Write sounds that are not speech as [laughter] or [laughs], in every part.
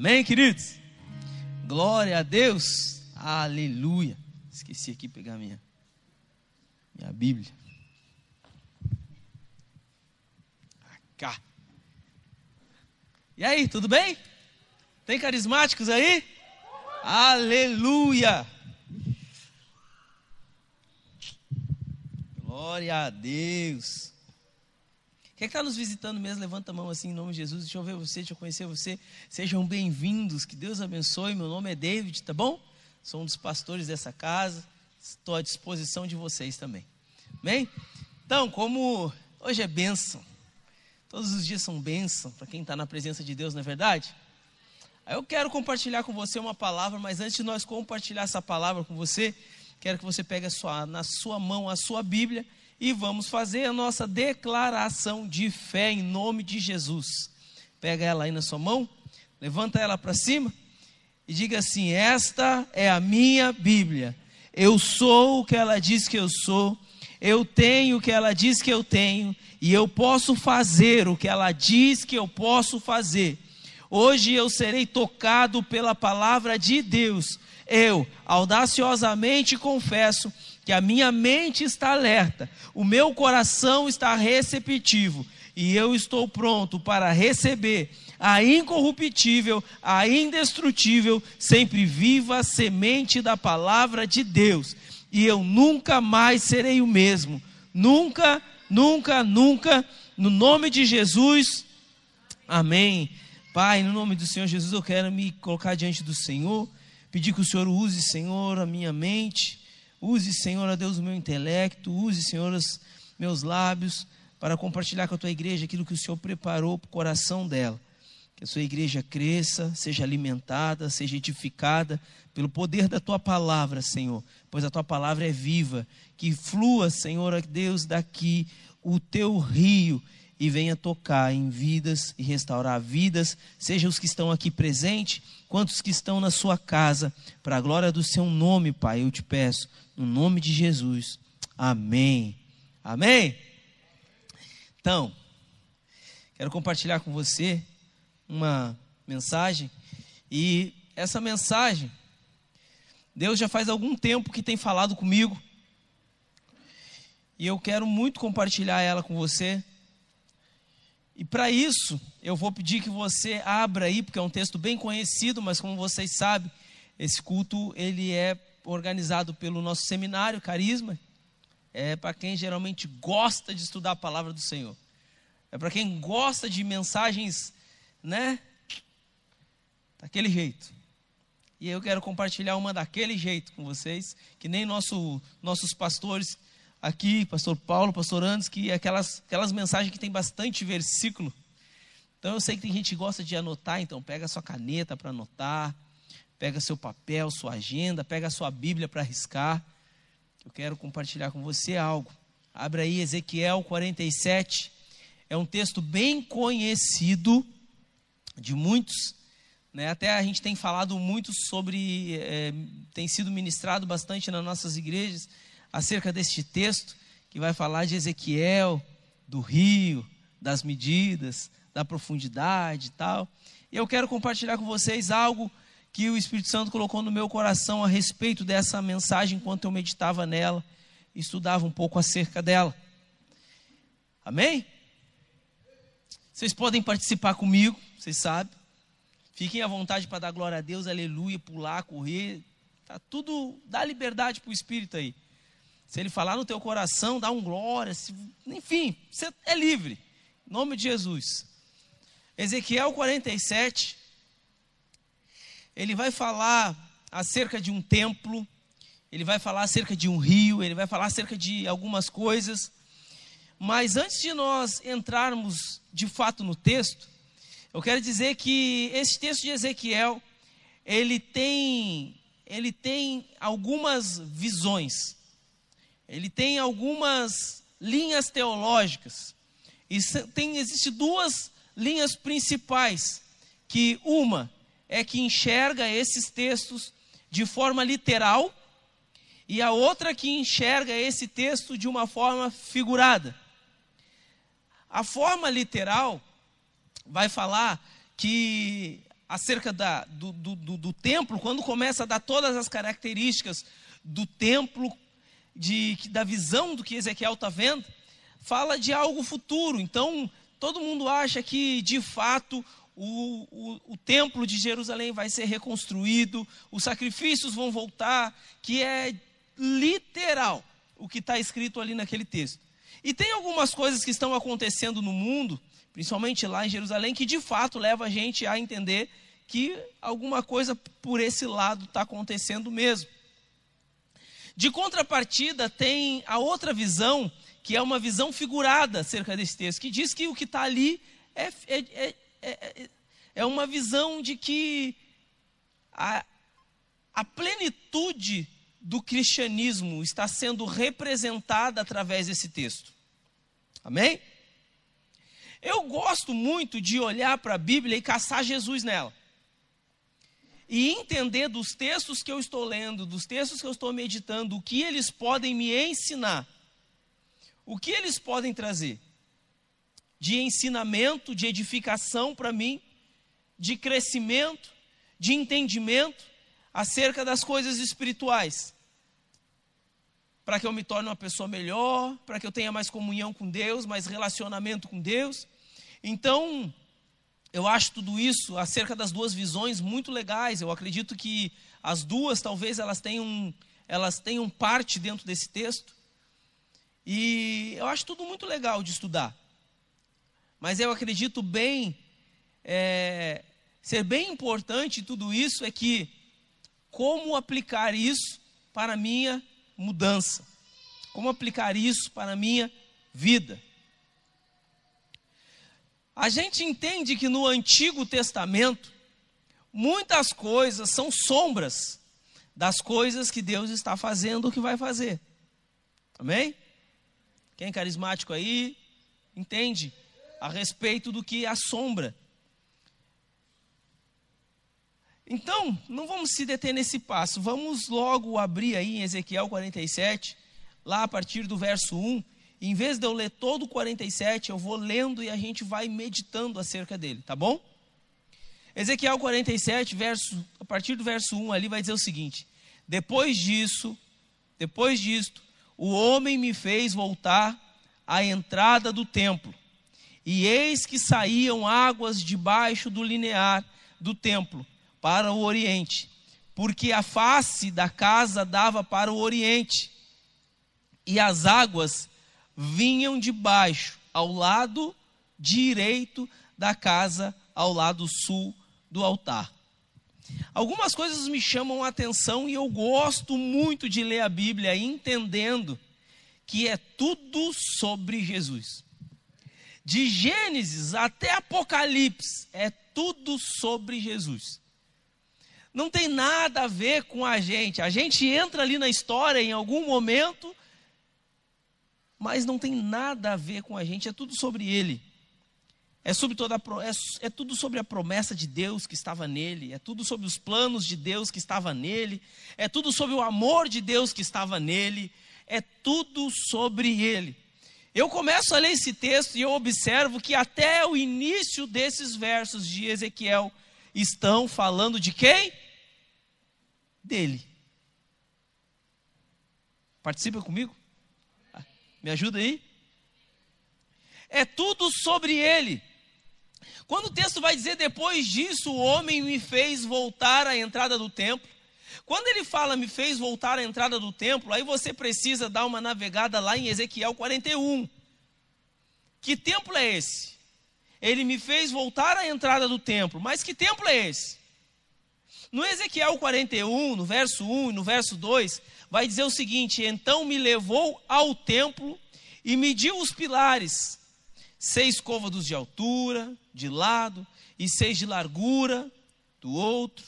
Amém, queridos? Glória a Deus. Aleluia. Esqueci aqui pegar minha, minha Bíblia. Cá. E aí, tudo bem? Tem carismáticos aí? Aleluia! Glória a Deus. Quem está nos visitando mesmo? Levanta a mão assim em nome de Jesus. Deixa eu ver você, deixa eu conhecer você. Sejam bem-vindos. Que Deus abençoe. Meu nome é David, tá bom? Sou um dos pastores dessa casa. Estou à disposição de vocês também. Amém? Então, como hoje é bênção, todos os dias são bênção para quem está na presença de Deus, não é verdade? Eu quero compartilhar com você uma palavra, mas antes de nós compartilhar essa palavra com você, quero que você pegue sua, na sua mão a sua Bíblia e vamos fazer a nossa declaração de fé em nome de Jesus. Pega ela aí na sua mão, levanta ela para cima e diga assim: Esta é a minha Bíblia. Eu sou o que ela diz que eu sou, eu tenho o que ela diz que eu tenho, e eu posso fazer o que ela diz que eu posso fazer. Hoje eu serei tocado pela palavra de Deus. Eu audaciosamente confesso que a minha mente está alerta, o meu coração está receptivo e eu estou pronto para receber a incorruptível, a indestrutível, sempre viva semente da palavra de Deus. E eu nunca mais serei o mesmo. Nunca, nunca, nunca, no nome de Jesus. Amém. Pai, no nome do Senhor Jesus, eu quero me colocar diante do Senhor, pedir que o Senhor use, Senhor, a minha mente, use, Senhor, a Deus, o meu intelecto, use, Senhor, os meus lábios, para compartilhar com a tua igreja aquilo que o Senhor preparou para o coração dela. Que a sua igreja cresça, seja alimentada, seja edificada pelo poder da tua palavra, Senhor, pois a tua palavra é viva. Que flua, Senhor, Deus, daqui o teu rio e venha tocar em vidas e restaurar vidas, seja os que estão aqui presentes, quantos que estão na sua casa, para a glória do seu nome, Pai, eu te peço, no nome de Jesus. Amém. Amém. Então, quero compartilhar com você uma mensagem e essa mensagem Deus já faz algum tempo que tem falado comigo. E eu quero muito compartilhar ela com você. E para isso, eu vou pedir que você abra aí, porque é um texto bem conhecido, mas como vocês sabem, esse culto ele é organizado pelo nosso seminário Carisma. É para quem geralmente gosta de estudar a palavra do Senhor. É para quem gosta de mensagens, né? Daquele jeito. E eu quero compartilhar uma daquele jeito com vocês, que nem nosso, nossos pastores aqui, pastor Paulo, pastor Andes, que é aquelas, aquelas mensagens que tem bastante versículo. Então eu sei que tem gente que gosta de anotar, então pega a sua caneta para anotar, pega seu papel, sua agenda, pega sua Bíblia para riscar. Eu quero compartilhar com você algo. Abra aí Ezequiel 47. É um texto bem conhecido de muitos. Né? Até a gente tem falado muito sobre, é, tem sido ministrado bastante nas nossas igrejas acerca deste texto que vai falar de Ezequiel, do rio, das medidas, da profundidade e tal. E eu quero compartilhar com vocês algo que o Espírito Santo colocou no meu coração a respeito dessa mensagem enquanto eu meditava nela estudava um pouco acerca dela. Amém? Vocês podem participar comigo, vocês sabem. Fiquem à vontade para dar glória a Deus, aleluia, pular, correr. Tá tudo, dá liberdade para o Espírito aí. Se ele falar no teu coração, dá um glória. Se, enfim, você é livre. Em nome de Jesus. Ezequiel 47. Ele vai falar acerca de um templo. Ele vai falar acerca de um rio. Ele vai falar acerca de algumas coisas. Mas antes de nós entrarmos de fato no texto, eu quero dizer que esse texto de Ezequiel, ele tem, ele tem algumas visões ele tem algumas linhas teológicas. E tem, existe duas linhas principais, que uma é que enxerga esses textos de forma literal, e a outra que enxerga esse texto de uma forma figurada. A forma literal vai falar que acerca da, do, do, do, do templo, quando começa a dar todas as características do templo, de, da visão do que Ezequiel está vendo, fala de algo futuro. Então, todo mundo acha que, de fato, o, o, o, templo de Jerusalém vai ser reconstruído, os sacrifícios vão voltar, que é literal o que está escrito ali naquele texto. E tem algumas coisas que estão acontecendo no mundo, principalmente lá em Jerusalém, que de fato leva a gente a entender que alguma coisa por esse lado está acontecendo mesmo. De contrapartida, tem a outra visão, que é uma visão figurada acerca desse texto, que diz que o que está ali é, é, é, é, é uma visão de que a, a plenitude do cristianismo está sendo representada através desse texto. Amém? Eu gosto muito de olhar para a Bíblia e caçar Jesus nela. E entender dos textos que eu estou lendo, dos textos que eu estou meditando, o que eles podem me ensinar. O que eles podem trazer de ensinamento, de edificação para mim, de crescimento, de entendimento acerca das coisas espirituais. Para que eu me torne uma pessoa melhor, para que eu tenha mais comunhão com Deus, mais relacionamento com Deus. Então, eu acho tudo isso acerca das duas visões muito legais. Eu acredito que as duas talvez elas tenham elas tenham parte dentro desse texto. E eu acho tudo muito legal de estudar. Mas eu acredito bem é, ser bem importante tudo isso é que como aplicar isso para a minha mudança? Como aplicar isso para a minha vida? A gente entende que no Antigo Testamento, muitas coisas são sombras das coisas que Deus está fazendo que vai fazer. Amém? Quem é carismático aí, entende a respeito do que é a sombra. Então, não vamos se deter nesse passo, vamos logo abrir aí em Ezequiel 47, lá a partir do verso 1. Em vez de eu ler todo o 47, eu vou lendo e a gente vai meditando acerca dele, tá bom? Ezequiel 47, verso, a partir do verso 1 ali vai dizer o seguinte: Depois disso, depois disto, o homem me fez voltar à entrada do templo, e eis que saíam águas debaixo do linear do templo para o oriente, porque a face da casa dava para o oriente, e as águas vinham de baixo, ao lado direito da casa, ao lado sul do altar. Algumas coisas me chamam a atenção e eu gosto muito de ler a Bíblia entendendo que é tudo sobre Jesus. De Gênesis até Apocalipse, é tudo sobre Jesus. Não tem nada a ver com a gente. A gente entra ali na história em algum momento mas não tem nada a ver com a gente, é tudo sobre ele. É, sobre toda a, é, é tudo sobre a promessa de Deus que estava nele, é tudo sobre os planos de Deus que estava nele, é tudo sobre o amor de Deus que estava nele, é tudo sobre ele. Eu começo a ler esse texto e eu observo que até o início desses versos de Ezequiel estão falando de quem? Dele. Participa comigo? Me ajuda aí? É tudo sobre ele. Quando o texto vai dizer depois disso, o homem me fez voltar à entrada do templo. Quando ele fala me fez voltar à entrada do templo, aí você precisa dar uma navegada lá em Ezequiel 41. Que templo é esse? Ele me fez voltar à entrada do templo. Mas que templo é esse? No Ezequiel 41, no verso 1 e no verso 2, vai dizer o seguinte: Então me levou ao templo e mediu os pilares, seis côvados de altura, de lado, e seis de largura do outro,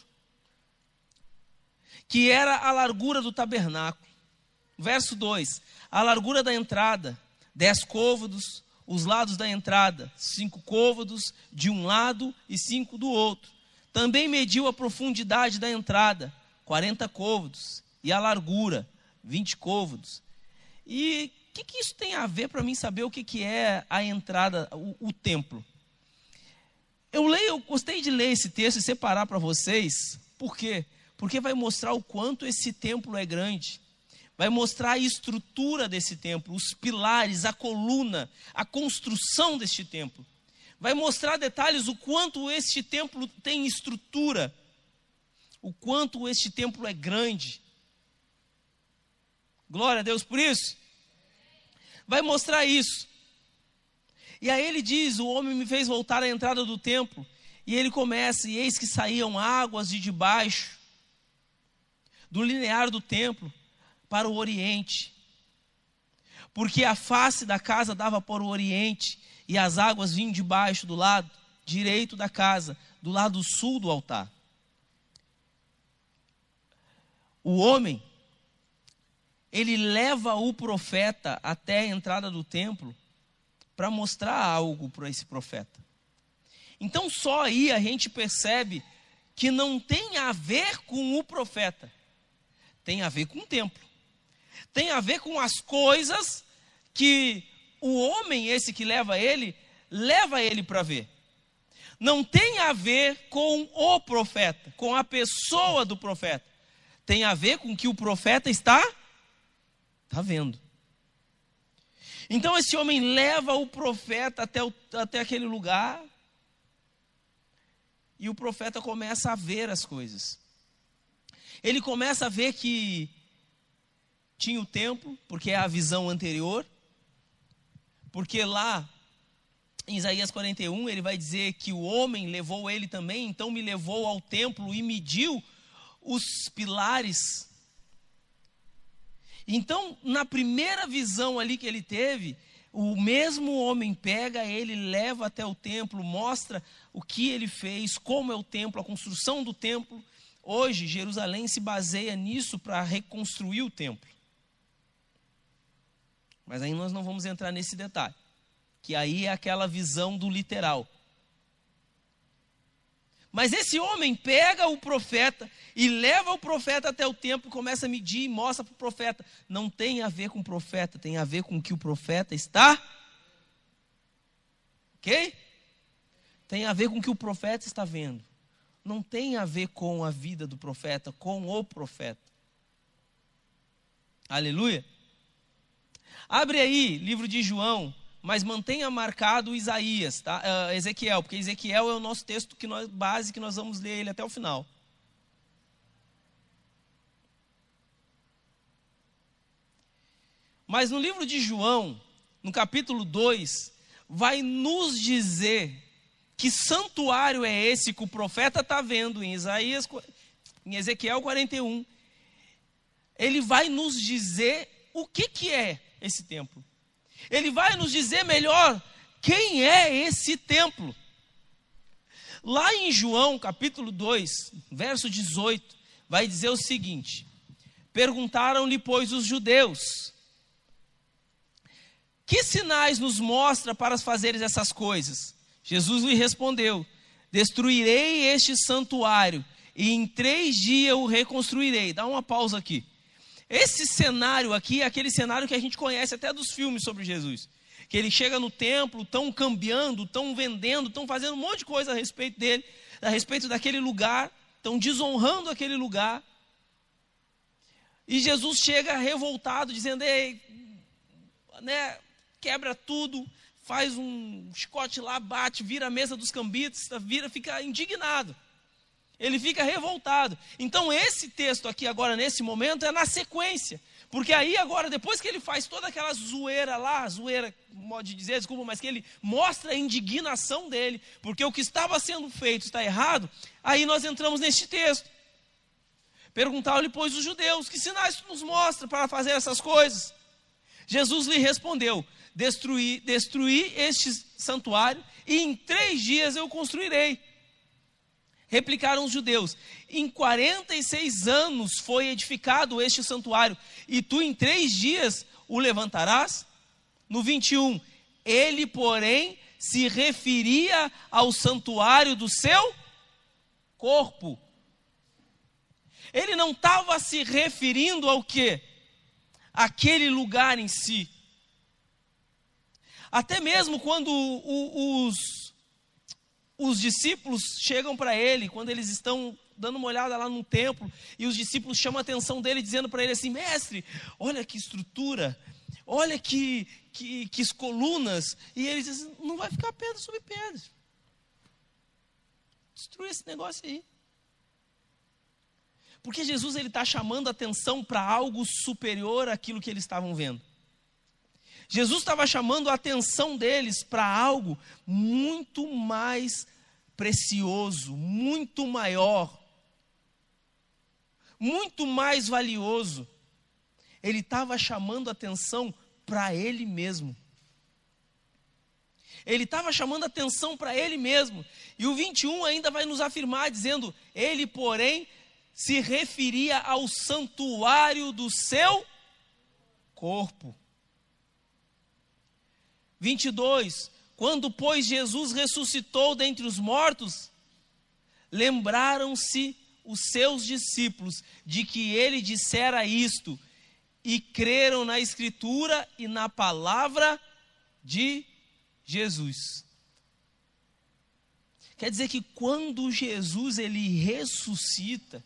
que era a largura do tabernáculo. Verso 2: A largura da entrada, dez côvados, os lados da entrada, cinco côvados de um lado e cinco do outro. Também mediu a profundidade da entrada, quarenta côvados, e a largura, 20 côvados. E o que, que, isso tem a ver para mim saber o que, que é a entrada, o, o templo? Eu leio, eu gostei de ler esse texto e separar para vocês. Por quê? Porque vai mostrar o quanto esse templo é grande. Vai mostrar a estrutura desse templo, os pilares, a coluna, a construção deste templo. Vai mostrar detalhes o quanto este templo tem estrutura, o quanto este templo é grande. Glória a Deus por isso. Vai mostrar isso. E aí ele diz: O homem me fez voltar à entrada do templo. E ele começa: E eis que saíam águas de debaixo do linear do templo para o oriente. Porque a face da casa dava para o oriente e as águas vinham de baixo do lado direito da casa, do lado sul do altar. O homem ele leva o profeta até a entrada do templo para mostrar algo para esse profeta. Então só aí a gente percebe que não tem a ver com o profeta, tem a ver com o templo, tem a ver com as coisas que o homem, esse que leva ele, leva ele para ver. Não tem a ver com o profeta, com a pessoa do profeta. Tem a ver com o que o profeta está está vendo. Então esse homem leva o profeta até, o, até aquele lugar. E o profeta começa a ver as coisas. Ele começa a ver que tinha o templo, porque é a visão anterior. Porque lá em Isaías 41, ele vai dizer que o homem levou ele também, então me levou ao templo e mediu os pilares então, na primeira visão ali que ele teve, o mesmo homem pega ele, leva até o templo, mostra o que ele fez, como é o templo, a construção do templo. Hoje, Jerusalém se baseia nisso para reconstruir o templo. Mas aí nós não vamos entrar nesse detalhe, que aí é aquela visão do literal. Mas esse homem pega o profeta e leva o profeta até o templo, começa a medir e mostra para o profeta. Não tem a ver com o profeta, tem a ver com o que o profeta está. Ok? Tem a ver com o que o profeta está vendo. Não tem a ver com a vida do profeta, com o profeta. Aleluia. Abre aí, livro de João, mas mantenha marcado Isaías, tá? Uh, Ezequiel, porque Ezequiel é o nosso texto que nós, base que nós vamos ler ele até o final. Mas no livro de João, no capítulo 2, vai nos dizer que santuário é esse que o profeta está vendo em Isaías, em Ezequiel 41. Ele vai nos dizer o que, que é esse templo. Ele vai nos dizer melhor quem é esse templo. Lá em João, capítulo 2, verso 18, vai dizer o seguinte: Perguntaram-lhe, pois, os judeus: Que sinais nos mostra para fazeres essas coisas? Jesus lhe respondeu: Destruirei este santuário, e em três dias o reconstruirei. Dá uma pausa aqui. Esse cenário aqui é aquele cenário que a gente conhece até dos filmes sobre Jesus. Que ele chega no templo, estão cambiando, estão vendendo, estão fazendo um monte de coisa a respeito dele, a respeito daquele lugar, estão desonrando aquele lugar. E Jesus chega revoltado, dizendo: Ei, né, quebra tudo, faz um chicote lá, bate, vira a mesa dos cambistas, vira, fica indignado ele fica revoltado. Então, esse texto aqui, agora, nesse momento, é na sequência. Porque aí, agora, depois que ele faz toda aquela zoeira lá, zoeira, modo de dizer, desculpa, mas que ele mostra a indignação dele, porque o que estava sendo feito está errado, aí nós entramos neste texto. Perguntaram-lhe, pois, os judeus: que sinais tu nos mostra para fazer essas coisas? Jesus lhe respondeu: destruir, destruir este santuário, e em três dias eu construirei. Replicaram os judeus: Em 46 anos foi edificado este santuário, e tu em três dias o levantarás? No 21, ele, porém, se referia ao santuário do seu corpo. Ele não estava se referindo ao que? Aquele lugar em si. Até mesmo quando os os discípulos chegam para ele, quando eles estão dando uma olhada lá no templo, e os discípulos chamam a atenção dele, dizendo para ele assim: Mestre, olha que estrutura, olha que, que, que colunas. E ele diz: Não vai ficar pedra sobre pedra. Destrua esse negócio aí. Porque Jesus ele está chamando a atenção para algo superior àquilo que eles estavam vendo. Jesus estava chamando a atenção deles para algo muito mais precioso, muito maior, muito mais valioso. Ele estava chamando a atenção para ele mesmo. Ele estava chamando atenção para ele mesmo. E o 21 ainda vai nos afirmar, dizendo: Ele, porém, se referia ao santuário do seu corpo. 22. Quando, pois, Jesus ressuscitou dentre os mortos, lembraram-se os seus discípulos de que ele dissera isto e creram na Escritura e na palavra de Jesus. Quer dizer que quando Jesus ele ressuscita,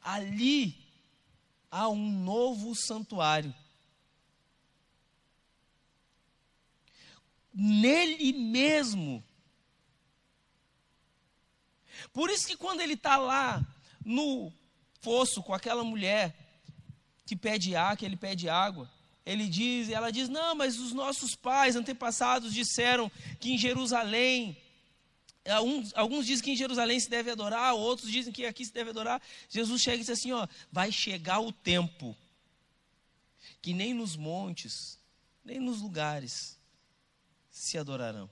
ali há um novo santuário. Nele mesmo. Por isso que quando ele está lá no fosso com aquela mulher que pede água, que ele pede água, ele diz, ela diz: "Não, mas os nossos pais, antepassados disseram que em Jerusalém Alguns, alguns, dizem que em Jerusalém se deve adorar, outros dizem que aqui se deve adorar. Jesus chega e diz assim: ó, vai chegar o tempo que nem nos montes, nem nos lugares se adorarão.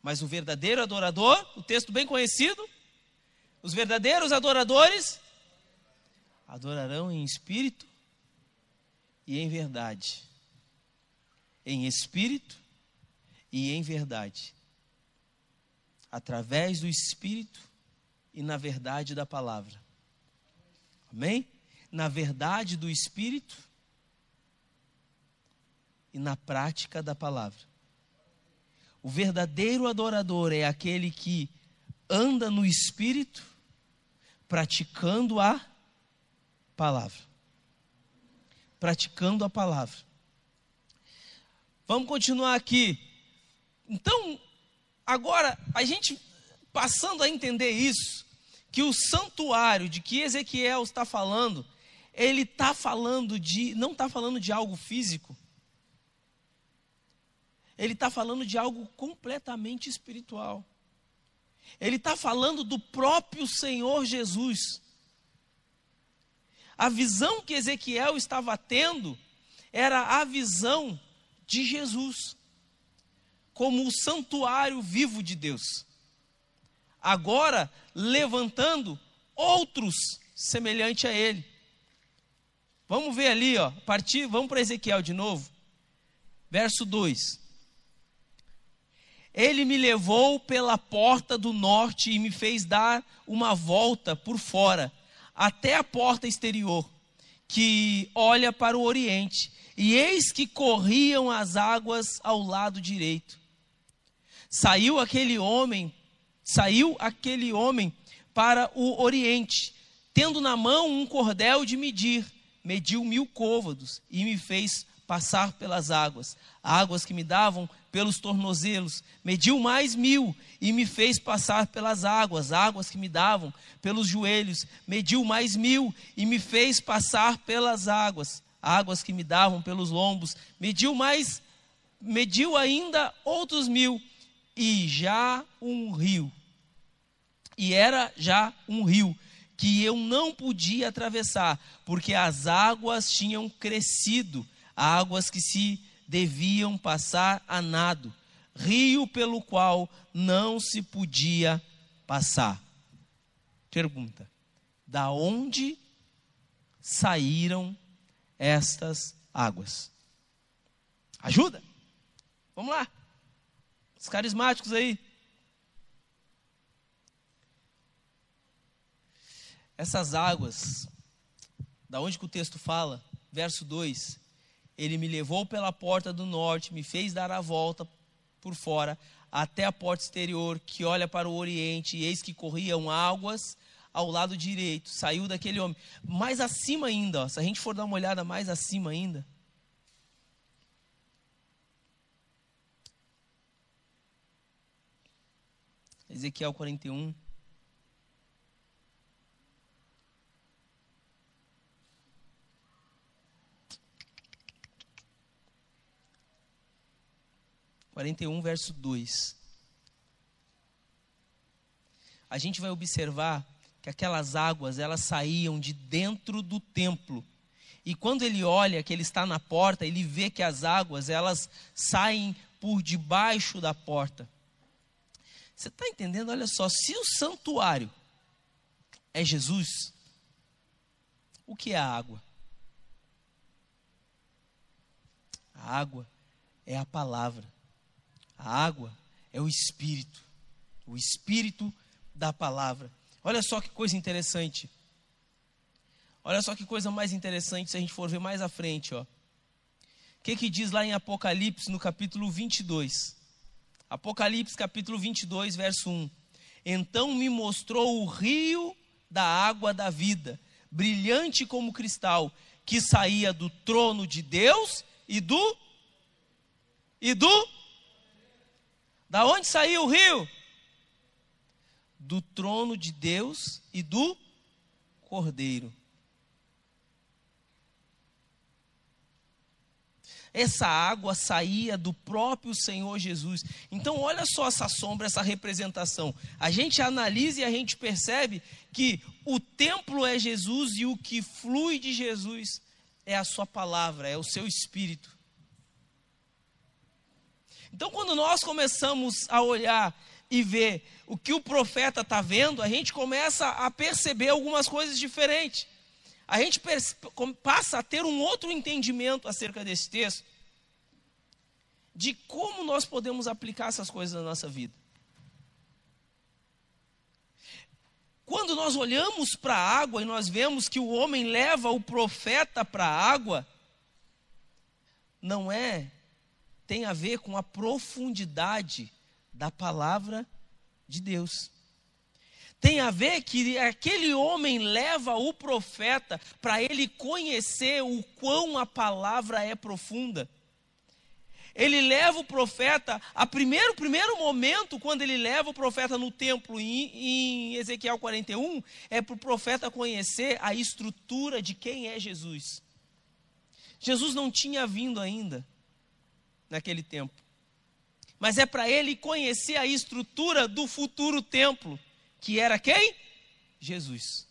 Mas o verdadeiro adorador, o texto bem conhecido, os verdadeiros adoradores adorarão em espírito e em verdade. Em espírito e em verdade através do Espírito e na verdade da palavra. Amém? Na verdade do Espírito e na prática da palavra. O verdadeiro adorador é aquele que anda no Espírito, praticando a palavra. Praticando a palavra. Vamos continuar aqui. Então, Agora, a gente passando a entender isso, que o santuário de que Ezequiel está falando, ele está falando de, não está falando de algo físico, ele está falando de algo completamente espiritual. Ele está falando do próprio Senhor Jesus. A visão que Ezequiel estava tendo era a visão de Jesus como o santuário vivo de Deus. Agora, levantando outros semelhante a ele. Vamos ver ali, ó, partir, vamos para Ezequiel de novo. Verso 2. Ele me levou pela porta do norte e me fez dar uma volta por fora, até a porta exterior, que olha para o oriente. E eis que corriam as águas ao lado direito. Saiu aquele homem, saiu aquele homem para o oriente, tendo na mão um cordel de medir, mediu mil côvados e me fez passar pelas águas, águas que me davam pelos tornozelos, mediu mais mil e me fez passar pelas águas, águas que me davam pelos joelhos, mediu mais mil e me fez passar pelas águas, águas que me davam pelos lombos, mediu mais, mediu ainda outros mil e já um rio. E era já um rio que eu não podia atravessar, porque as águas tinham crescido, águas que se deviam passar a nado, rio pelo qual não se podia passar. Pergunta: da onde saíram estas águas? Ajuda? Vamos lá. Os carismáticos aí. Essas águas, da onde que o texto fala, verso 2: Ele me levou pela porta do norte, me fez dar a volta por fora, até a porta exterior, que olha para o oriente, e eis que corriam águas ao lado direito. Saiu daquele homem. Mais acima ainda, ó, se a gente for dar uma olhada mais acima ainda. Ezequiel 41. Quarenta e um, verso 2. A gente vai observar que aquelas águas elas saíam de dentro do templo. E quando ele olha que ele está na porta, ele vê que as águas elas saem por debaixo da porta. Você está entendendo? Olha só, se o santuário é Jesus, o que é a água? A água é a palavra. A água é o Espírito. O Espírito da palavra. Olha só que coisa interessante. Olha só que coisa mais interessante se a gente for ver mais à frente, ó. O que, que diz lá em Apocalipse, no capítulo 22? Apocalipse, capítulo 22, verso 1. Então me mostrou o rio da água da vida, brilhante como cristal, que saía do trono de Deus e do. E do. Da onde saiu o rio? do trono de Deus e do Cordeiro. Essa água saía do próprio Senhor Jesus. Então, olha só essa sombra, essa representação. A gente analisa e a gente percebe que o templo é Jesus e o que flui de Jesus é a Sua palavra, é o seu espírito. Então, quando nós começamos a olhar e ver o que o profeta está vendo, a gente começa a perceber algumas coisas diferentes. A gente passa a ter um outro entendimento acerca desse texto, de como nós podemos aplicar essas coisas na nossa vida. Quando nós olhamos para a água e nós vemos que o homem leva o profeta para a água, não é, tem a ver com a profundidade da palavra de Deus. Tem a ver que aquele homem leva o profeta para ele conhecer o quão a palavra é profunda. Ele leva o profeta, a primeiro, primeiro momento, quando ele leva o profeta no templo, em, em Ezequiel 41, é para o profeta conhecer a estrutura de quem é Jesus. Jesus não tinha vindo ainda naquele tempo mas é para ele conhecer a estrutura do futuro templo, que era quem? Jesus.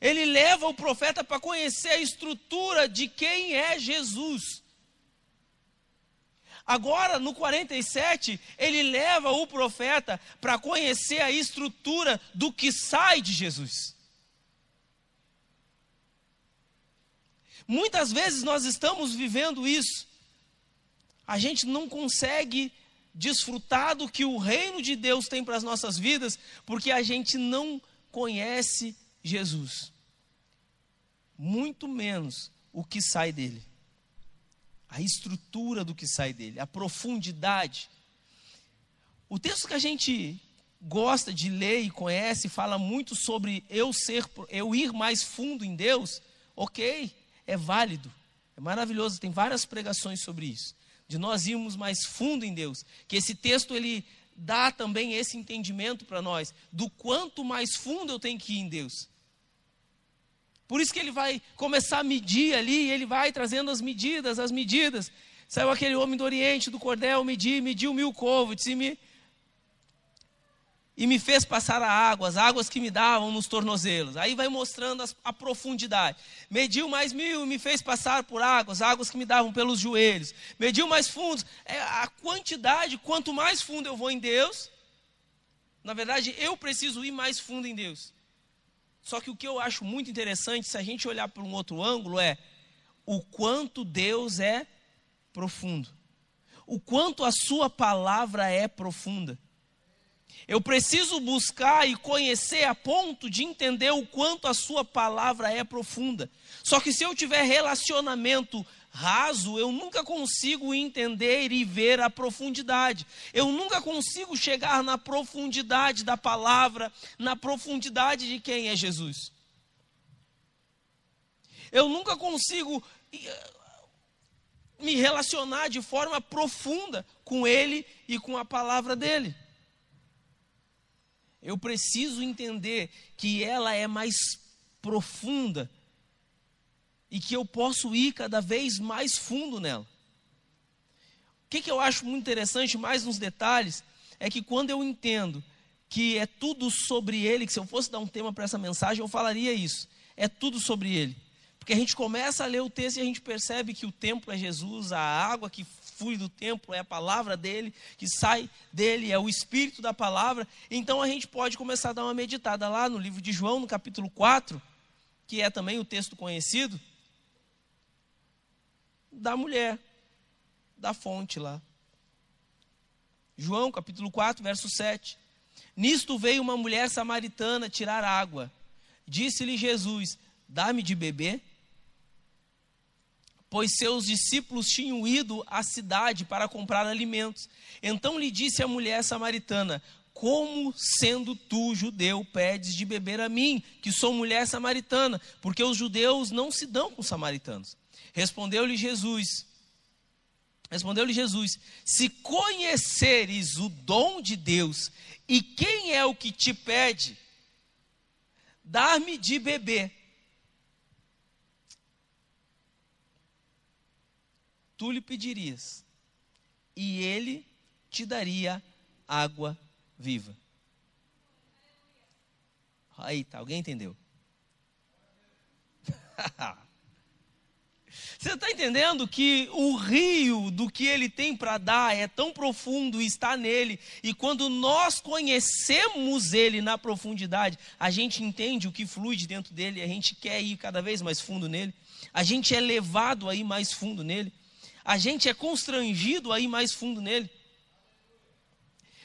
Ele leva o profeta para conhecer a estrutura de quem é Jesus. Agora, no 47, ele leva o profeta para conhecer a estrutura do que sai de Jesus. Muitas vezes nós estamos vivendo isso a gente não consegue desfrutar do que o reino de Deus tem para as nossas vidas, porque a gente não conhece Jesus. Muito menos o que sai dele. A estrutura do que sai dele, a profundidade. O texto que a gente gosta de ler e conhece fala muito sobre eu ser, eu ir mais fundo em Deus. OK, é válido. É maravilhoso, tem várias pregações sobre isso de nós irmos mais fundo em Deus. Que esse texto ele dá também esse entendimento para nós do quanto mais fundo eu tenho que ir em Deus. Por isso que ele vai começar a medir ali, ele vai trazendo as medidas, as medidas. Saiu aquele homem do Oriente, do cordel, medir, mediu mil côvados e me e me fez passar a água, as águas que me davam nos tornozelos. Aí vai mostrando as, a profundidade. Mediu mais mil e me fez passar por águas, águas que me davam pelos joelhos. Mediu mais fundo. É a quantidade, quanto mais fundo eu vou em Deus, na verdade eu preciso ir mais fundo em Deus. Só que o que eu acho muito interessante, se a gente olhar por um outro ângulo, é o quanto Deus é profundo. O quanto a sua palavra é profunda. Eu preciso buscar e conhecer a ponto de entender o quanto a sua palavra é profunda. Só que se eu tiver relacionamento raso, eu nunca consigo entender e ver a profundidade. Eu nunca consigo chegar na profundidade da palavra, na profundidade de quem é Jesus. Eu nunca consigo eh, me relacionar de forma profunda com Ele e com a palavra dele. Eu preciso entender que ela é mais profunda e que eu posso ir cada vez mais fundo nela. O que, que eu acho muito interessante, mais nos detalhes, é que quando eu entendo que é tudo sobre Ele, que se eu fosse dar um tema para essa mensagem, eu falaria isso. É tudo sobre Ele. Porque a gente começa a ler o texto e a gente percebe que o templo é Jesus, a água que flui do templo é a palavra dele, que sai dele é o espírito da palavra. Então a gente pode começar a dar uma meditada lá no livro de João, no capítulo 4, que é também o texto conhecido da mulher, da fonte lá. João capítulo 4, verso 7. Nisto veio uma mulher samaritana tirar água. Disse-lhe Jesus: Dá-me de beber. Pois seus discípulos tinham ido à cidade para comprar alimentos. Então lhe disse a mulher samaritana: Como, sendo tu judeu, pedes de beber a mim, que sou mulher samaritana? Porque os judeus não se dão com os samaritanos. Respondeu-lhe Jesus: Respondeu-lhe Jesus: Se conheceres o dom de Deus e quem é o que te pede, dar-me de beber. Tu lhe pedirias, e ele te daria água viva. Aí, tá, alguém entendeu? [laughs] Você está entendendo que o rio do que ele tem para dar é tão profundo e está nele, e quando nós conhecemos ele na profundidade, a gente entende o que flui de dentro dele, a gente quer ir cada vez mais fundo nele, a gente é levado a ir mais fundo nele, a gente é constrangido a ir mais fundo nele.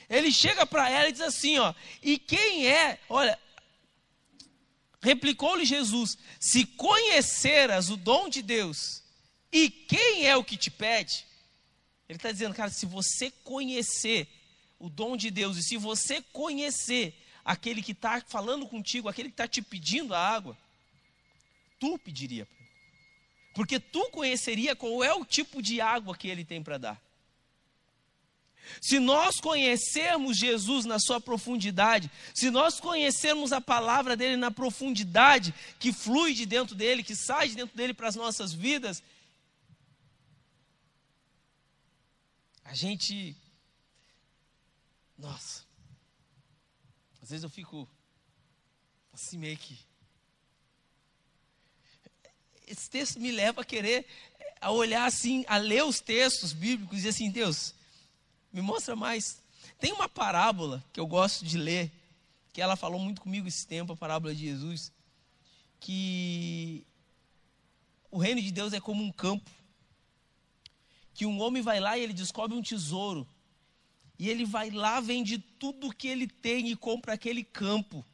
Ele chega para ela e diz assim: ó, e quem é, olha, replicou-lhe Jesus: se conheceras o dom de Deus e quem é o que te pede? Ele está dizendo, cara, se você conhecer o dom de Deus e se você conhecer aquele que está falando contigo, aquele que está te pedindo a água, tu pediria. Porque tu conheceria qual é o tipo de água que ele tem para dar. Se nós conhecermos Jesus na sua profundidade, se nós conhecermos a palavra dele na profundidade que flui de dentro dele, que sai de dentro dele para as nossas vidas, A gente. Nossa. Às vezes eu fico assim meio que. Esse texto me leva a querer, a olhar assim, a ler os textos bíblicos e dizer assim: Deus, me mostra mais. Tem uma parábola que eu gosto de ler, que ela falou muito comigo esse tempo, a parábola de Jesus, que o reino de Deus é como um campo que um homem vai lá e ele descobre um tesouro. E ele vai lá, vende tudo que ele tem e compra aquele campo.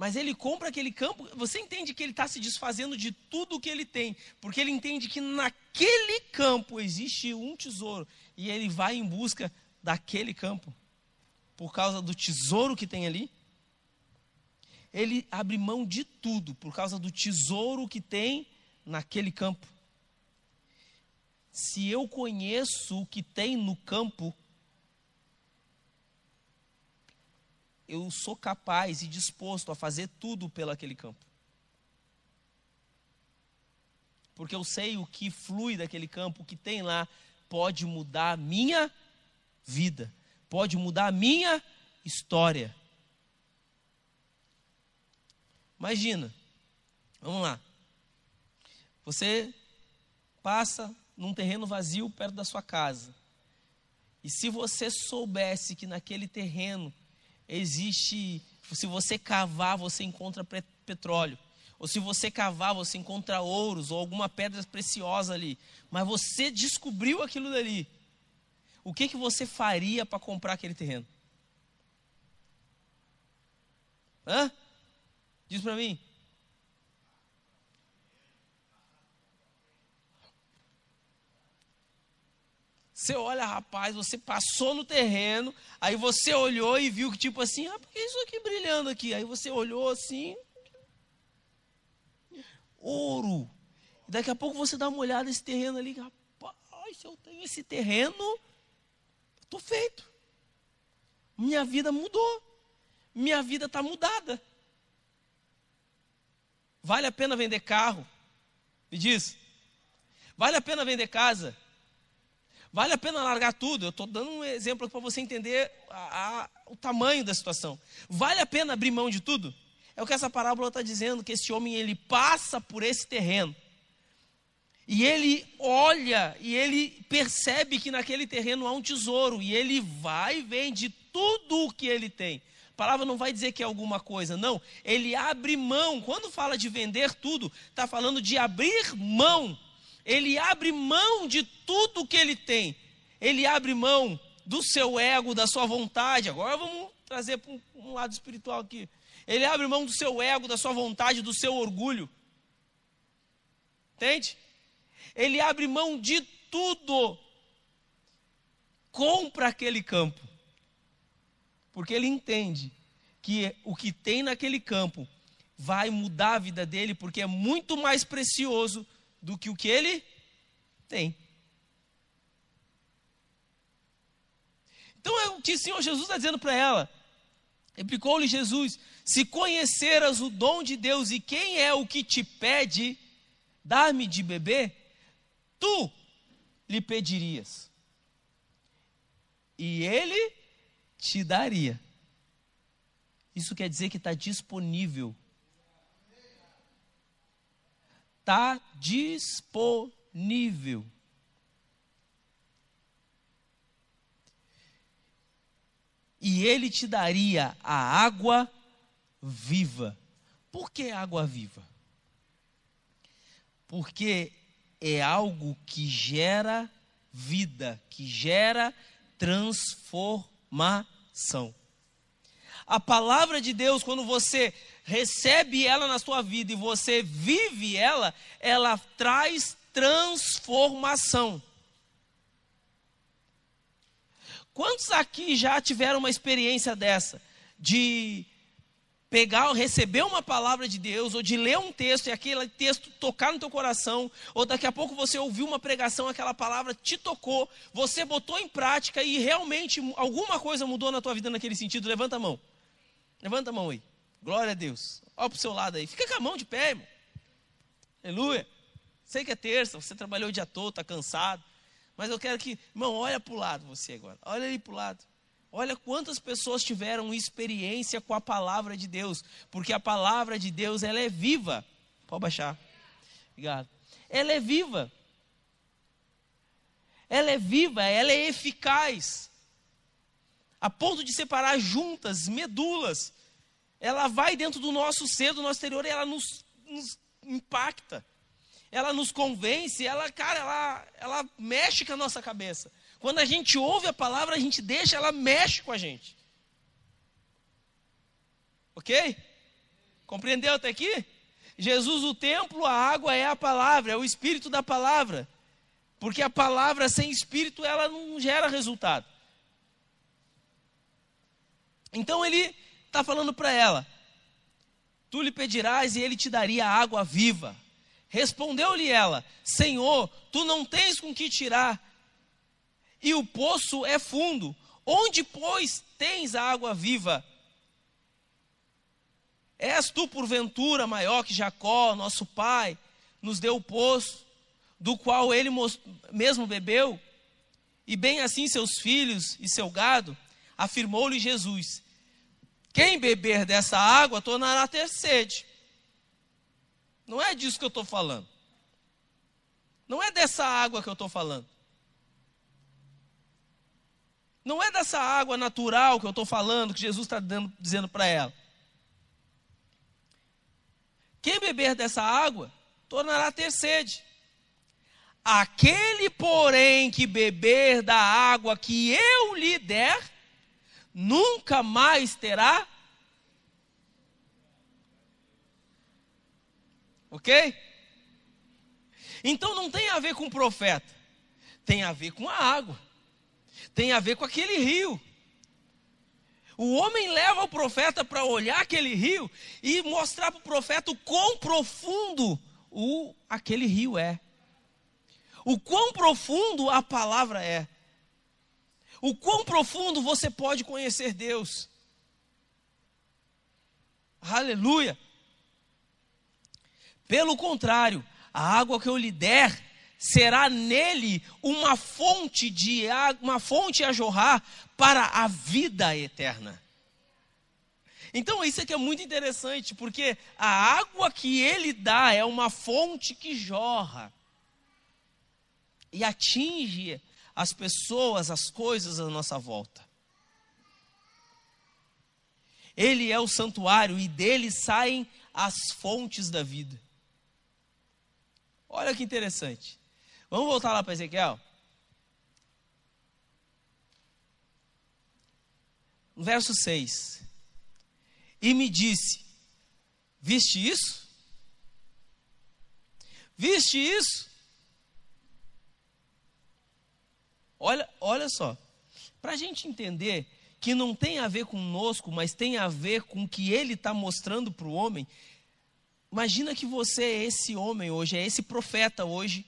Mas ele compra aquele campo, você entende que ele está se desfazendo de tudo que ele tem, porque ele entende que naquele campo existe um tesouro, e ele vai em busca daquele campo, por causa do tesouro que tem ali. Ele abre mão de tudo, por causa do tesouro que tem naquele campo se eu conheço o que tem no campo, eu sou capaz e disposto a fazer tudo pelo aquele campo. Porque eu sei o que flui daquele campo, o que tem lá, pode mudar a minha vida, pode mudar a minha história. Imagina, vamos lá. Você passa num terreno vazio perto da sua casa. E se você soubesse que naquele terreno existe, se você cavar, você encontra petróleo. Ou se você cavar, você encontra ouros ou alguma pedra preciosa ali. Mas você descobriu aquilo dali. O que, que você faria para comprar aquele terreno? Hã? Diz para mim. Você olha, rapaz, você passou no terreno, aí você olhou e viu que tipo assim, ah, por que isso aqui brilhando aqui? Aí você olhou assim, ouro. Daqui a pouco você dá uma olhada nesse terreno ali, rapaz, se eu tenho esse terreno, estou feito. Minha vida mudou. Minha vida está mudada. Vale a pena vender carro? Me diz. Vale a pena vender casa? Vale a pena largar tudo? Eu estou dando um exemplo para você entender a, a, o tamanho da situação. Vale a pena abrir mão de tudo? É o que essa parábola está dizendo, que esse homem ele passa por esse terreno. E ele olha e ele percebe que naquele terreno há um tesouro. E ele vai e vende tudo o que ele tem. A palavra não vai dizer que é alguma coisa, não. Ele abre mão. Quando fala de vender tudo, está falando de abrir mão. Ele abre mão de tudo que ele tem. Ele abre mão do seu ego, da sua vontade. Agora vamos trazer para um, um lado espiritual aqui. Ele abre mão do seu ego, da sua vontade, do seu orgulho. Entende? Ele abre mão de tudo. Compra aquele campo. Porque ele entende que o que tem naquele campo vai mudar a vida dele, porque é muito mais precioso do que o que ele tem. Então é o que o Senhor Jesus está dizendo para ela. Replicou-lhe Jesus: Se conheceras o dom de Deus e quem é o que te pede, dar-me de beber, tu lhe pedirias. E ele te daria. Isso quer dizer que está disponível. Está disponível. E ele te daria a água viva. Por que água viva? Porque é algo que gera vida, que gera transformação. A palavra de Deus, quando você recebe ela na sua vida e você vive ela, ela traz transformação. Quantos aqui já tiveram uma experiência dessa? De pegar, receber uma palavra de Deus, ou de ler um texto e aquele texto tocar no teu coração, ou daqui a pouco você ouviu uma pregação, aquela palavra te tocou, você botou em prática e realmente alguma coisa mudou na tua vida naquele sentido. Levanta a mão. Levanta a mão aí. Glória a Deus. Olha para o seu lado aí. Fica com a mão de pé, irmão. Aleluia. Sei que é terça, você trabalhou o dia todo, está cansado. Mas eu quero que, irmão, olha para o lado você agora. Olha ali para o lado. Olha quantas pessoas tiveram experiência com a palavra de Deus, porque a palavra de Deus ela é viva. Pode baixar. Obrigado. Ela é viva. Ela é viva, ela é eficaz. A ponto de separar juntas, medulas. Ela vai dentro do nosso ser, do nosso exterior, e ela nos, nos impacta. Ela nos convence, ela, cara, ela, ela mexe com a nossa cabeça. Quando a gente ouve a palavra, a gente deixa, ela mexe com a gente. Ok? Compreendeu até aqui? Jesus, o templo, a água é a palavra, é o espírito da palavra. Porque a palavra sem espírito, ela não gera resultado. Então ele está falando para ela: Tu lhe pedirás e ele te daria água viva. Respondeu-lhe ela: Senhor, tu não tens com que tirar e o poço é fundo. Onde, pois, tens a água viva? És tu, porventura, maior que Jacó, nosso pai, nos deu o poço, do qual ele mesmo bebeu? E bem assim seus filhos e seu gado? Afirmou-lhe Jesus: Quem beber dessa água tornará a ter sede. Não é disso que eu estou falando. Não é dessa água que eu estou falando. Não é dessa água natural que eu estou falando, que Jesus está dizendo para ela. Quem beber dessa água tornará a ter sede. Aquele, porém, que beber da água que eu lhe der, nunca mais terá. Ok? Então não tem a ver com o profeta, tem a ver com a água. tem a ver com aquele rio. O homem leva o profeta para olhar aquele rio e mostrar para o profeta o quão profundo o, aquele rio é. O quão profundo a palavra é. O quão profundo você pode conhecer Deus. Aleluia. Pelo contrário, a água que eu lhe der será nele uma fonte de uma fonte a jorrar para a vida eterna. Então isso aqui é muito interessante, porque a água que ele dá é uma fonte que jorra e atinge as pessoas, as coisas à nossa volta. Ele é o santuário e dele saem as fontes da vida. Olha que interessante. Vamos voltar lá para Ezequiel? Verso 6. E me disse: Viste isso? Viste isso? Olha, olha só. Para a gente entender que não tem a ver conosco, mas tem a ver com o que ele está mostrando para o homem. Imagina que você é esse homem hoje, é esse profeta hoje,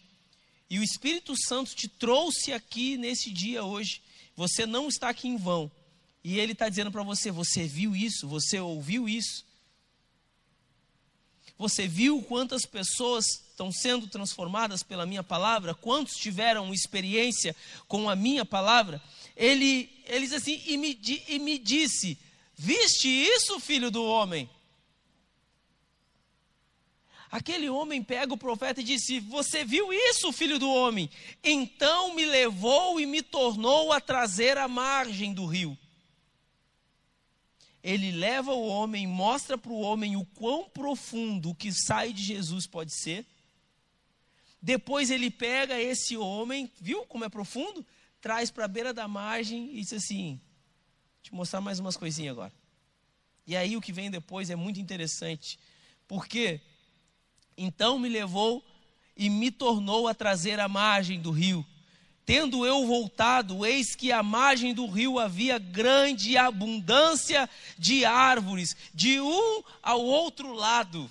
e o Espírito Santo te trouxe aqui nesse dia hoje. Você não está aqui em vão. E ele está dizendo para você: você viu isso? Você ouviu isso? Você viu quantas pessoas estão sendo transformadas pela minha palavra? Quantos tiveram experiência com a minha palavra? Ele, ele diz assim: e me, e me disse: Viste isso, filho do homem? Aquele homem pega o profeta e disse: Você viu isso, filho do homem? Então me levou e me tornou a trazer a margem do rio. Ele leva o homem, mostra para o homem o quão profundo o que sai de Jesus pode ser. Depois ele pega esse homem, viu como é profundo? Traz para a beira da margem e diz assim: te mostrar mais umas coisinhas agora. E aí o que vem depois é muito interessante. Por quê? Então me levou e me tornou a trazer a margem do rio. Tendo eu voltado, eis que à margem do rio havia grande abundância de árvores, de um ao outro lado.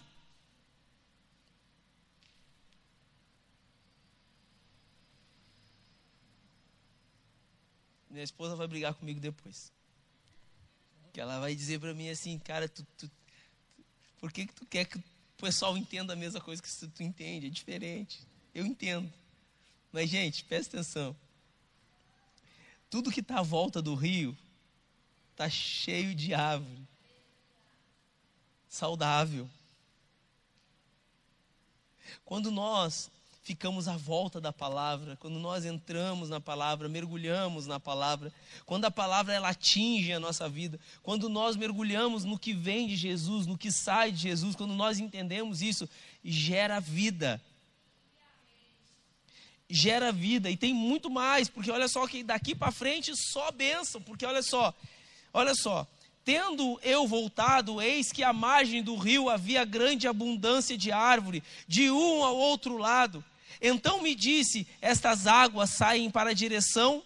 Minha esposa vai brigar comigo depois. Que ela vai dizer para mim assim, cara, tu, tu, por que, que tu quer que o pessoal entenda a mesma coisa que tu entende, é diferente. Eu entendo. Mas, gente, presta atenção. Tudo que está à volta do rio está cheio de árvore. Saudável. Quando nós ficamos à volta da palavra, quando nós entramos na palavra, mergulhamos na palavra, quando a palavra ela atinge a nossa vida, quando nós mergulhamos no que vem de Jesus, no que sai de Jesus, quando nós entendemos isso, gera vida. Gera vida e tem muito mais, porque olha só que daqui para frente só bênção, porque olha só, olha só, Tendo eu voltado, eis que à margem do rio havia grande abundância de árvore, de um ao outro lado. Então me disse: estas águas saem para a direção,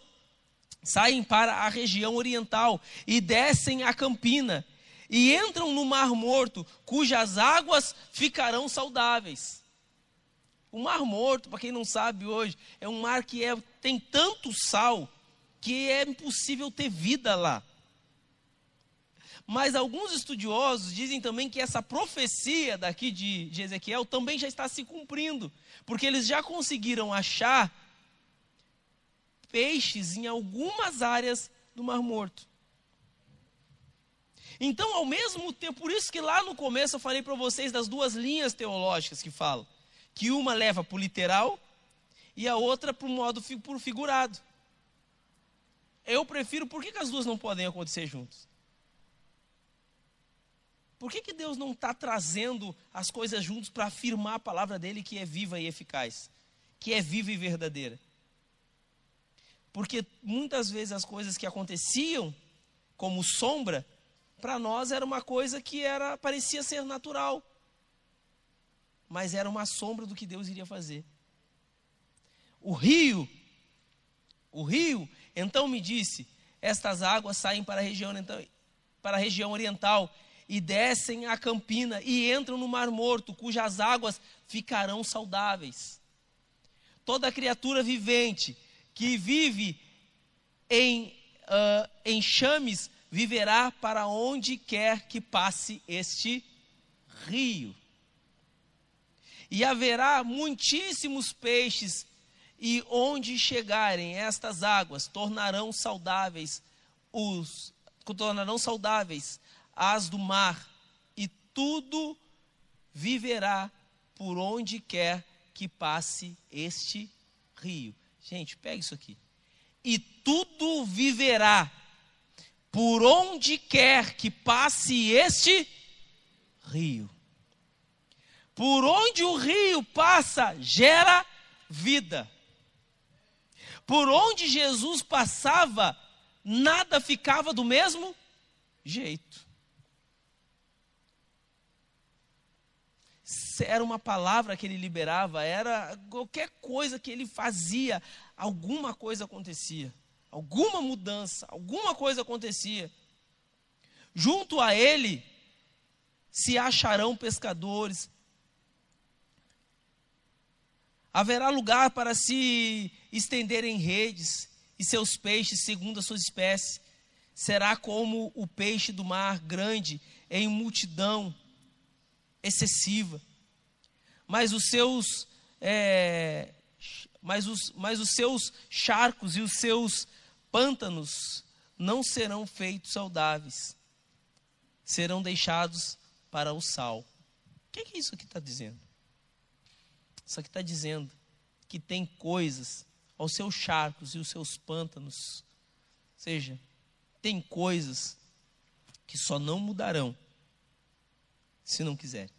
saem para a região oriental e descem a campina e entram no Mar Morto, cujas águas ficarão saudáveis. O Mar Morto, para quem não sabe hoje, é um mar que é, tem tanto sal que é impossível ter vida lá. Mas alguns estudiosos dizem também que essa profecia daqui de, de Ezequiel também já está se cumprindo, porque eles já conseguiram achar peixes em algumas áreas do Mar Morto. Então, ao mesmo tempo, por isso que lá no começo eu falei para vocês das duas linhas teológicas que falam, que uma leva para o literal e a outra para o modo por figurado. Eu prefiro, por que, que as duas não podem acontecer juntas? Por que, que Deus não está trazendo as coisas juntos para afirmar a palavra dele que é viva e eficaz, que é viva e verdadeira? Porque muitas vezes as coisas que aconteciam como sombra, para nós era uma coisa que era parecia ser natural, mas era uma sombra do que Deus iria fazer. O rio, o rio, então me disse: Estas águas saem para a região, então, para a região oriental e descem a campina e entram no Mar Morto, cujas águas ficarão saudáveis. Toda criatura vivente que vive em uh, enxames viverá para onde quer que passe este rio. E haverá muitíssimos peixes, e onde chegarem estas águas, tornarão saudáveis os tornarão saudáveis as do mar, e tudo viverá por onde quer que passe este rio. Gente, pega isso aqui. E tudo viverá por onde quer que passe este rio. Por onde o rio passa, gera vida. Por onde Jesus passava, nada ficava do mesmo jeito. Era uma palavra que ele liberava, era qualquer coisa que ele fazia, alguma coisa acontecia, alguma mudança, alguma coisa acontecia. Junto a ele se acharão pescadores, Haverá lugar para se estenderem redes, e seus peixes, segundo as suas espécies, será como o peixe do mar, grande em multidão excessiva. Mas os seus, é, mas os, mas os seus charcos e os seus pântanos não serão feitos saudáveis, serão deixados para o sal. O que, é isso aqui está dizendo? Isso aqui está dizendo que tem coisas aos seus charcos e os seus pântanos. Ou seja, tem coisas que só não mudarão se não quiser.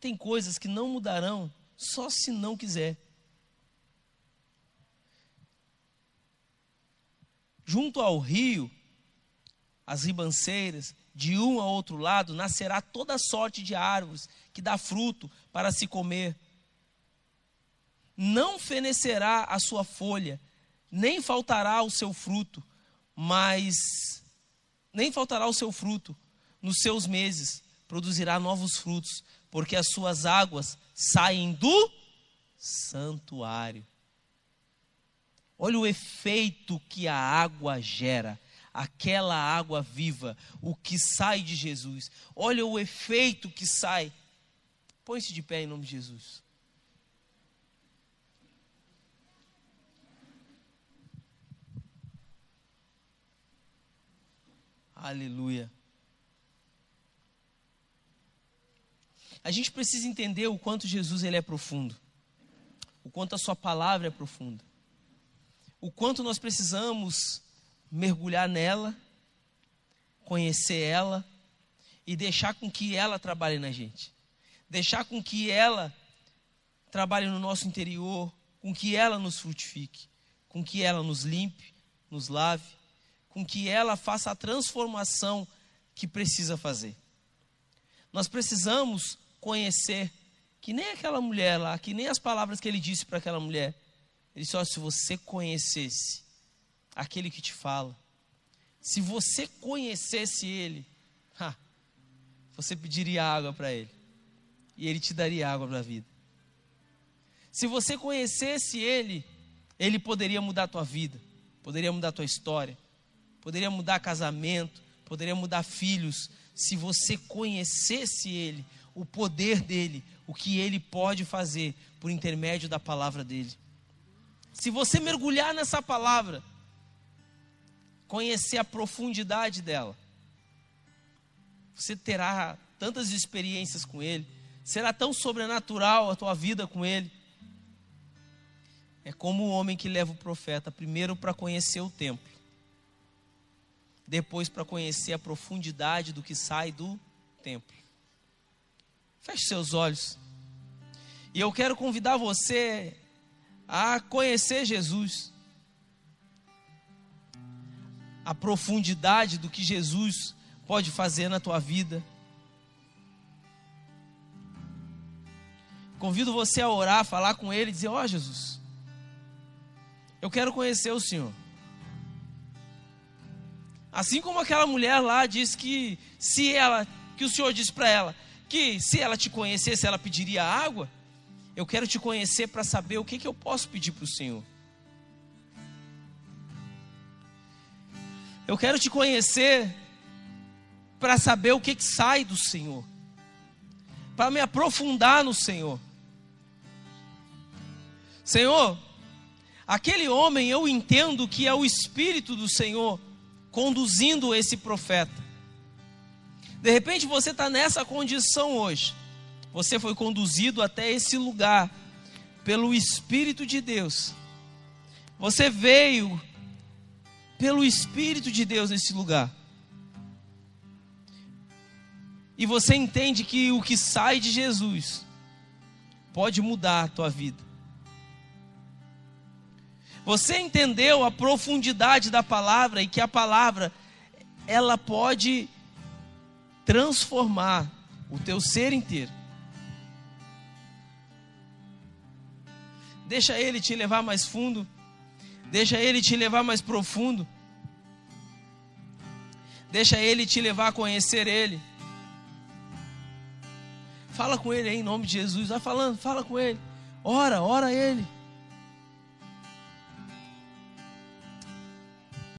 Tem coisas que não mudarão só se não quiser. Junto ao rio, as ribanceiras, de um a outro lado, nascerá toda sorte de árvores que dá fruto para se comer. Não fenecerá a sua folha, nem faltará o seu fruto, mas nem faltará o seu fruto nos seus meses, produzirá novos frutos, porque as suas águas saem do santuário. Olha o efeito que a água gera aquela água viva, o que sai de Jesus. Olha o efeito que sai Põe-se de pé em nome de Jesus. Aleluia. A gente precisa entender o quanto Jesus ele é profundo. O quanto a sua palavra é profunda. O quanto nós precisamos mergulhar nela, conhecer ela e deixar com que ela trabalhe na gente deixar com que ela trabalhe no nosso interior, com que ela nos frutifique, com que ela nos limpe, nos lave, com que ela faça a transformação que precisa fazer. Nós precisamos conhecer que nem aquela mulher lá, que nem as palavras que ele disse para aquela mulher. Ele disse: oh, se você conhecesse aquele que te fala, se você conhecesse ele, ha, você pediria água para ele e ele te daria água para a vida. Se você conhecesse ele, ele poderia mudar a tua vida, poderia mudar a tua história, poderia mudar casamento, poderia mudar filhos. Se você conhecesse ele, o poder dele, o que ele pode fazer por intermédio da palavra dele. Se você mergulhar nessa palavra, conhecer a profundidade dela, você terá tantas experiências com ele, Será tão sobrenatural a tua vida com ele. É como o homem que leva o profeta, primeiro para conhecer o templo, depois para conhecer a profundidade do que sai do templo. Feche seus olhos. E eu quero convidar você a conhecer Jesus. A profundidade do que Jesus pode fazer na tua vida. Convido você a orar, falar com Ele e dizer: Ó oh, Jesus, Eu quero conhecer o Senhor. Assim como aquela mulher lá disse que se ela, que o Senhor disse para ela, que se ela te conhecesse, ela pediria água. Eu quero te conhecer para saber o que, que eu posso pedir para o Senhor. Eu quero te conhecer para saber o que, que sai do Senhor, para me aprofundar no Senhor. Senhor, aquele homem eu entendo que é o Espírito do Senhor conduzindo esse profeta. De repente você está nessa condição hoje. Você foi conduzido até esse lugar pelo Espírito de Deus. Você veio pelo Espírito de Deus nesse lugar. E você entende que o que sai de Jesus pode mudar a tua vida. Você entendeu a profundidade da palavra e que a palavra ela pode transformar o teu ser inteiro. Deixa ele te levar mais fundo. Deixa ele te levar mais profundo. Deixa ele te levar a conhecer ele. Fala com ele aí em nome de Jesus. Vai falando, fala com ele. Ora, ora ele.